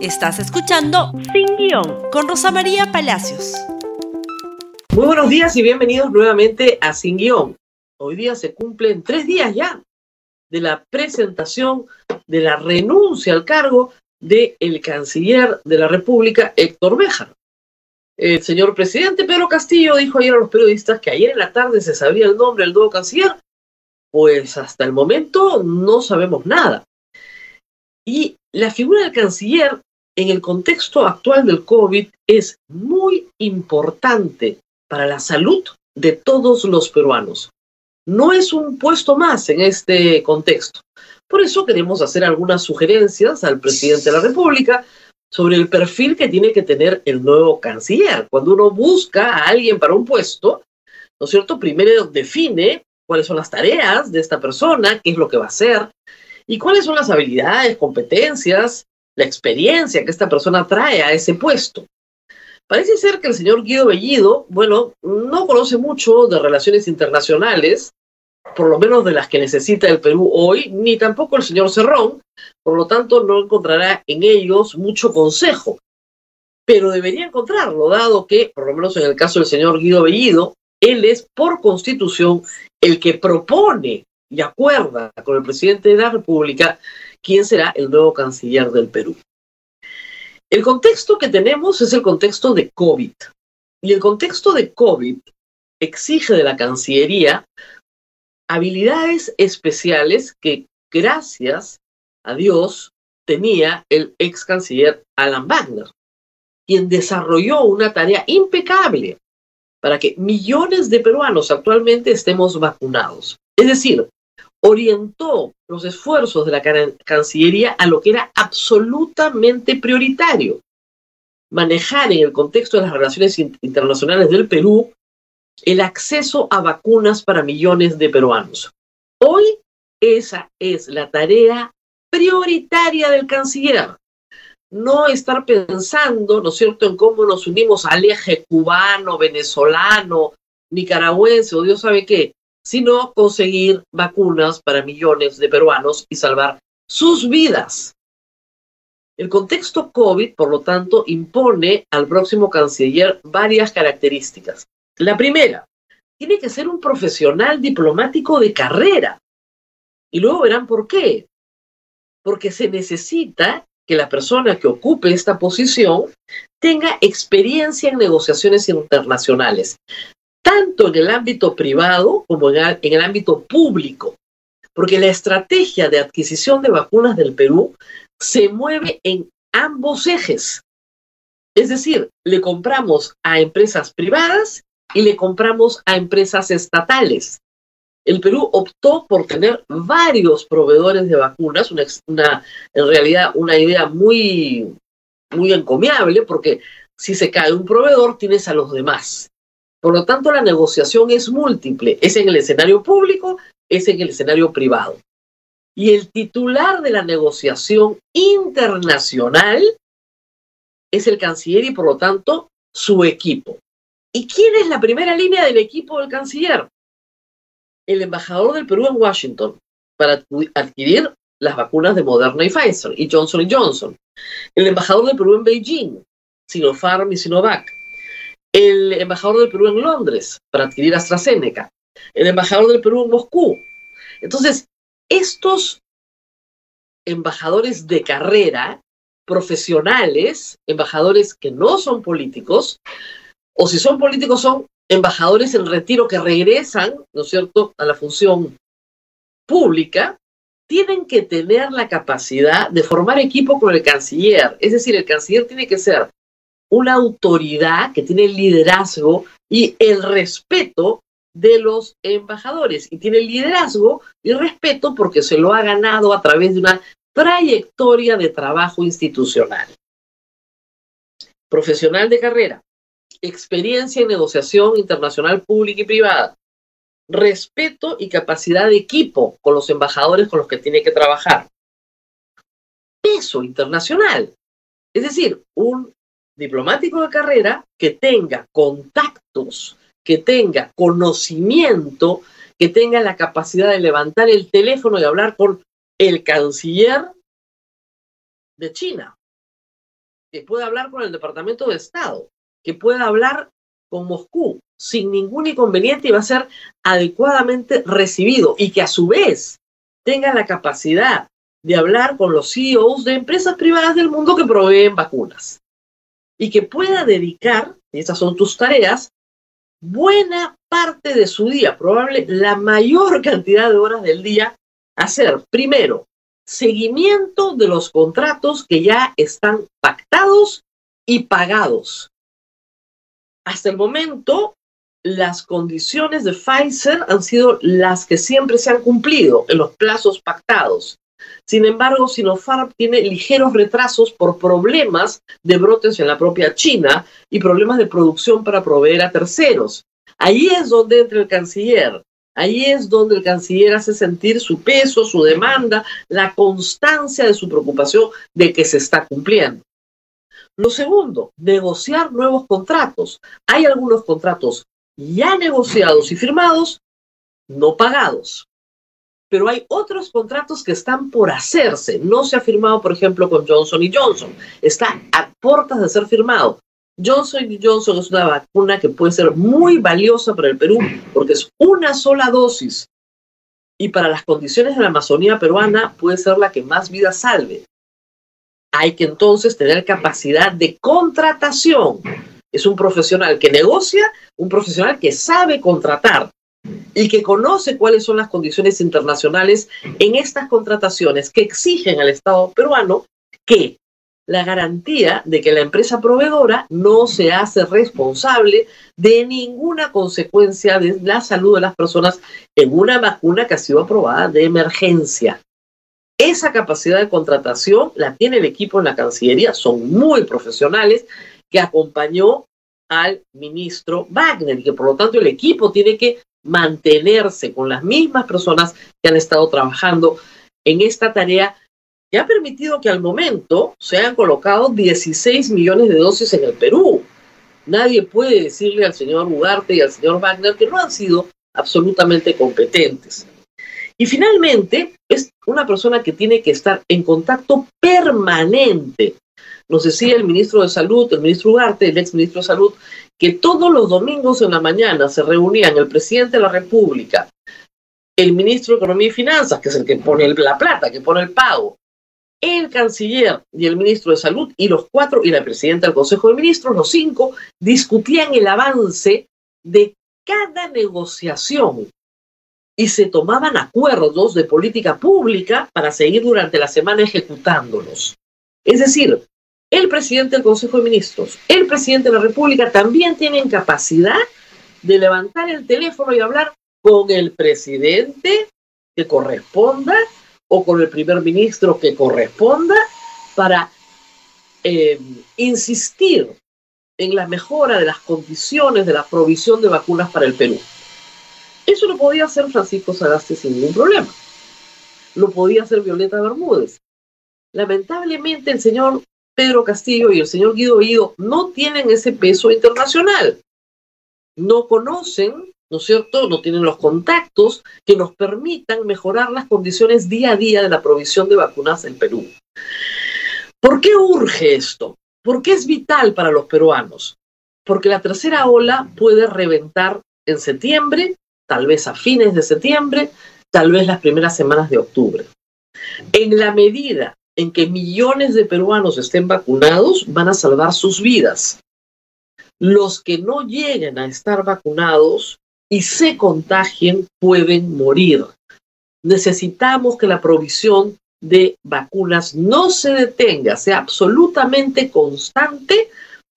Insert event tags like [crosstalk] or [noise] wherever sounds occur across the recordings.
Estás escuchando Sin Guión con Rosa María Palacios. Muy buenos días y bienvenidos nuevamente a Sin Guión. Hoy día se cumplen tres días ya de la presentación de la renuncia al cargo del el canciller de la República, Héctor Béjar. El señor presidente Pedro Castillo dijo ayer a los periodistas que ayer en la tarde se sabía el nombre del nuevo canciller. Pues hasta el momento no sabemos nada. Y la figura del canciller en el contexto actual del COVID es muy importante para la salud de todos los peruanos. No es un puesto más en este contexto. Por eso queremos hacer algunas sugerencias al presidente de la República sobre el perfil que tiene que tener el nuevo canciller. Cuando uno busca a alguien para un puesto, ¿no es cierto? Primero define cuáles son las tareas de esta persona, qué es lo que va a hacer y cuáles son las habilidades, competencias, la experiencia que esta persona trae a ese puesto. Parece ser que el señor Guido Bellido, bueno, no conoce mucho de relaciones internacionales, por lo menos de las que necesita el Perú hoy, ni tampoco el señor Cerrón, por lo tanto no encontrará en ellos mucho consejo. Pero debería encontrarlo, dado que, por lo menos en el caso del señor Guido Bellido, él es por constitución el que propone y acuerda con el presidente de la República quién será el nuevo canciller del Perú. El contexto que tenemos es el contexto de COVID. Y el contexto de COVID exige de la Cancillería habilidades especiales que, gracias a Dios, tenía el ex canciller Alan Wagner, quien desarrolló una tarea impecable para que millones de peruanos actualmente estemos vacunados. Es decir, orientó los esfuerzos de la Cancillería a lo que era absolutamente prioritario, manejar en el contexto de las relaciones internacionales del Perú el acceso a vacunas para millones de peruanos. Hoy esa es la tarea prioritaria del canciller. No estar pensando, ¿no es cierto?, en cómo nos unimos al eje cubano, venezolano, nicaragüense o Dios sabe qué, sino conseguir vacunas para millones de peruanos y salvar sus vidas. El contexto COVID, por lo tanto, impone al próximo canciller varias características. La primera, tiene que ser un profesional diplomático de carrera. Y luego verán por qué. Porque se necesita que la persona que ocupe esta posición tenga experiencia en negociaciones internacionales, tanto en el ámbito privado como en el ámbito público. Porque la estrategia de adquisición de vacunas del Perú se mueve en ambos ejes. Es decir, le compramos a empresas privadas y le compramos a empresas estatales. El Perú optó por tener varios proveedores de vacunas, una, en realidad una idea muy, muy encomiable, porque si se cae un proveedor, tienes a los demás. Por lo tanto, la negociación es múltiple, es en el escenario público, es en el escenario privado. Y el titular de la negociación internacional es el canciller y por lo tanto su equipo. ¿Y quién es la primera línea del equipo del canciller? El embajador del Perú en Washington para adquirir las vacunas de Moderna y Pfizer y Johnson Johnson. El embajador del Perú en Beijing, Sinopharm y Sinovac. El embajador del Perú en Londres para adquirir AstraZeneca. El embajador del Perú en Moscú. Entonces, estos embajadores de carrera, profesionales, embajadores que no son políticos, o si son políticos, son embajadores en retiro que regresan, ¿no es cierto?, a la función pública, tienen que tener la capacidad de formar equipo con el canciller. Es decir, el canciller tiene que ser una autoridad que tiene liderazgo y el respeto de los embajadores. Y tiene liderazgo y respeto porque se lo ha ganado a través de una trayectoria de trabajo institucional. Profesional de carrera, experiencia en negociación internacional pública y privada, respeto y capacidad de equipo con los embajadores con los que tiene que trabajar, peso internacional, es decir, un diplomático de carrera que tenga contactos, que tenga conocimiento, que tenga la capacidad de levantar el teléfono y hablar con el canciller de China, que pueda hablar con el Departamento de Estado, que pueda hablar con Moscú sin ningún inconveniente y va a ser adecuadamente recibido y que a su vez tenga la capacidad de hablar con los CEOs de empresas privadas del mundo que proveen vacunas y que pueda dedicar, esas son tus tareas, buena parte de su día, probable la mayor [laughs] cantidad de horas del día, a hacer, primero, seguimiento de los contratos que ya están pactados y pagados. Hasta el momento, las condiciones de Pfizer han sido las que siempre se han cumplido en los plazos pactados. Sin embargo, Sinopharm tiene ligeros retrasos por problemas de brotes en la propia China y problemas de producción para proveer a terceros. Ahí es donde entra el canciller. Ahí es donde el canciller hace sentir su peso, su demanda, la constancia de su preocupación de que se está cumpliendo. Lo segundo, negociar nuevos contratos. Hay algunos contratos ya negociados y firmados, no pagados. Pero hay otros contratos que están por hacerse. No se ha firmado, por ejemplo, con Johnson y Johnson. Está a puertas de ser firmado. Johnson Johnson es una vacuna que puede ser muy valiosa para el Perú porque es una sola dosis y para las condiciones de la Amazonía peruana puede ser la que más vida salve. Hay que entonces tener capacidad de contratación. Es un profesional que negocia, un profesional que sabe contratar y que conoce cuáles son las condiciones internacionales en estas contrataciones que exigen al Estado peruano que la garantía de que la empresa proveedora no se hace responsable de ninguna consecuencia de la salud de las personas en una vacuna que ha sido aprobada de emergencia. Esa capacidad de contratación la tiene el equipo en la Cancillería, son muy profesionales, que acompañó al ministro Wagner y que por lo tanto el equipo tiene que mantenerse con las mismas personas que han estado trabajando en esta tarea que ha permitido que al momento se hayan colocado 16 millones de dosis en el Perú. Nadie puede decirle al señor Ugarte y al señor Wagner que no han sido absolutamente competentes. Y finalmente, es una persona que tiene que estar en contacto permanente. Nos decía el ministro de Salud, el ministro Ugarte, el ex ministro de Salud, que todos los domingos en la mañana se reunían el presidente de la República, el ministro de Economía y Finanzas, que es el que pone la plata, que pone el pago, el canciller y el ministro de Salud y los cuatro y la presidenta del Consejo de Ministros, los cinco, discutían el avance de cada negociación y se tomaban acuerdos de política pública para seguir durante la semana ejecutándolos. Es decir, el presidente del Consejo de Ministros, el presidente de la República también tienen capacidad de levantar el teléfono y hablar con el presidente que corresponda o con el primer ministro que corresponda para eh, insistir en la mejora de las condiciones de la provisión de vacunas para el Perú. Eso lo podía hacer Francisco Sagasti sin ningún problema. Lo podía hacer Violeta Bermúdez. Lamentablemente el señor Pedro Castillo y el señor Guido Ido no tienen ese peso internacional. No conocen ¿no es cierto? No tienen los contactos que nos permitan mejorar las condiciones día a día de la provisión de vacunas en Perú. ¿Por qué urge esto? ¿Por qué es vital para los peruanos? Porque la tercera ola puede reventar en septiembre, tal vez a fines de septiembre, tal vez las primeras semanas de octubre. En la medida en que millones de peruanos estén vacunados, van a salvar sus vidas. Los que no lleguen a estar vacunados y se contagien pueden morir. Necesitamos que la provisión de vacunas no se detenga, sea absolutamente constante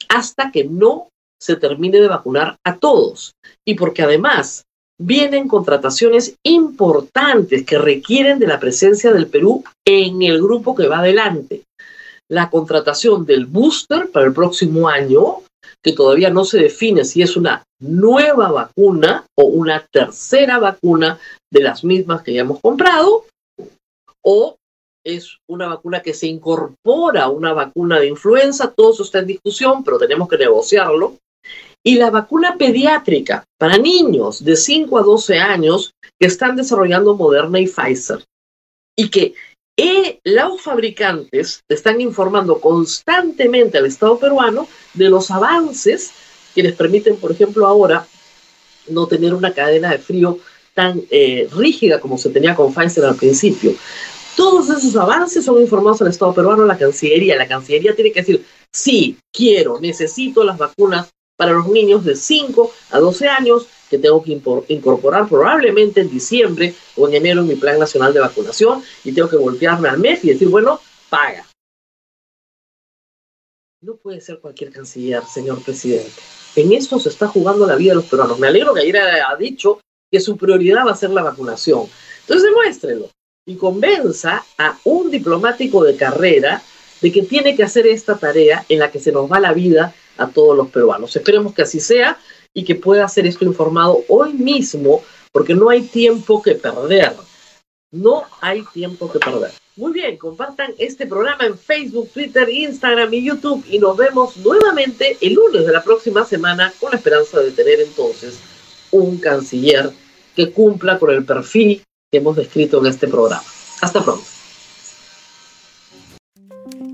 hasta que no se termine de vacunar a todos. Y porque además vienen contrataciones importantes que requieren de la presencia del Perú en el grupo que va adelante. La contratación del booster para el próximo año, que todavía no se define si es una nueva vacuna o una tercera vacuna de las mismas que ya hemos comprado, o es una vacuna que se incorpora a una vacuna de influenza, todo eso está en discusión, pero tenemos que negociarlo. Y la vacuna pediátrica para niños de 5 a 12 años que están desarrollando Moderna y Pfizer y que Y los fabricantes están informando constantemente al Estado peruano de los avances que les permiten, por ejemplo, ahora no tener una cadena de frío tan eh, rígida como se tenía con Pfizer al principio. Todos esos avances son informados al Estado peruano, a la Cancillería. La Cancillería tiene que decir, sí, quiero, necesito las vacunas para los niños de 5 a 12 años que tengo que incorporar probablemente en diciembre o en enero en mi plan nacional de vacunación y tengo que golpearme al mes y decir, bueno, paga. No puede ser cualquier canciller, señor presidente. En esto se está jugando la vida de los peruanos. Me alegro que ayer ha dicho que su prioridad va a ser la vacunación. Entonces demuéstrelo y convenza a un diplomático de carrera de que tiene que hacer esta tarea en la que se nos va la vida a todos los peruanos. Esperemos que así sea y que pueda ser esto informado hoy mismo, porque no hay tiempo que perder. No hay tiempo que perder. Muy bien, compartan este programa en Facebook, Twitter, Instagram y YouTube y nos vemos nuevamente el lunes de la próxima semana con la esperanza de tener entonces un canciller que cumpla con el perfil que hemos descrito en este programa. Hasta pronto.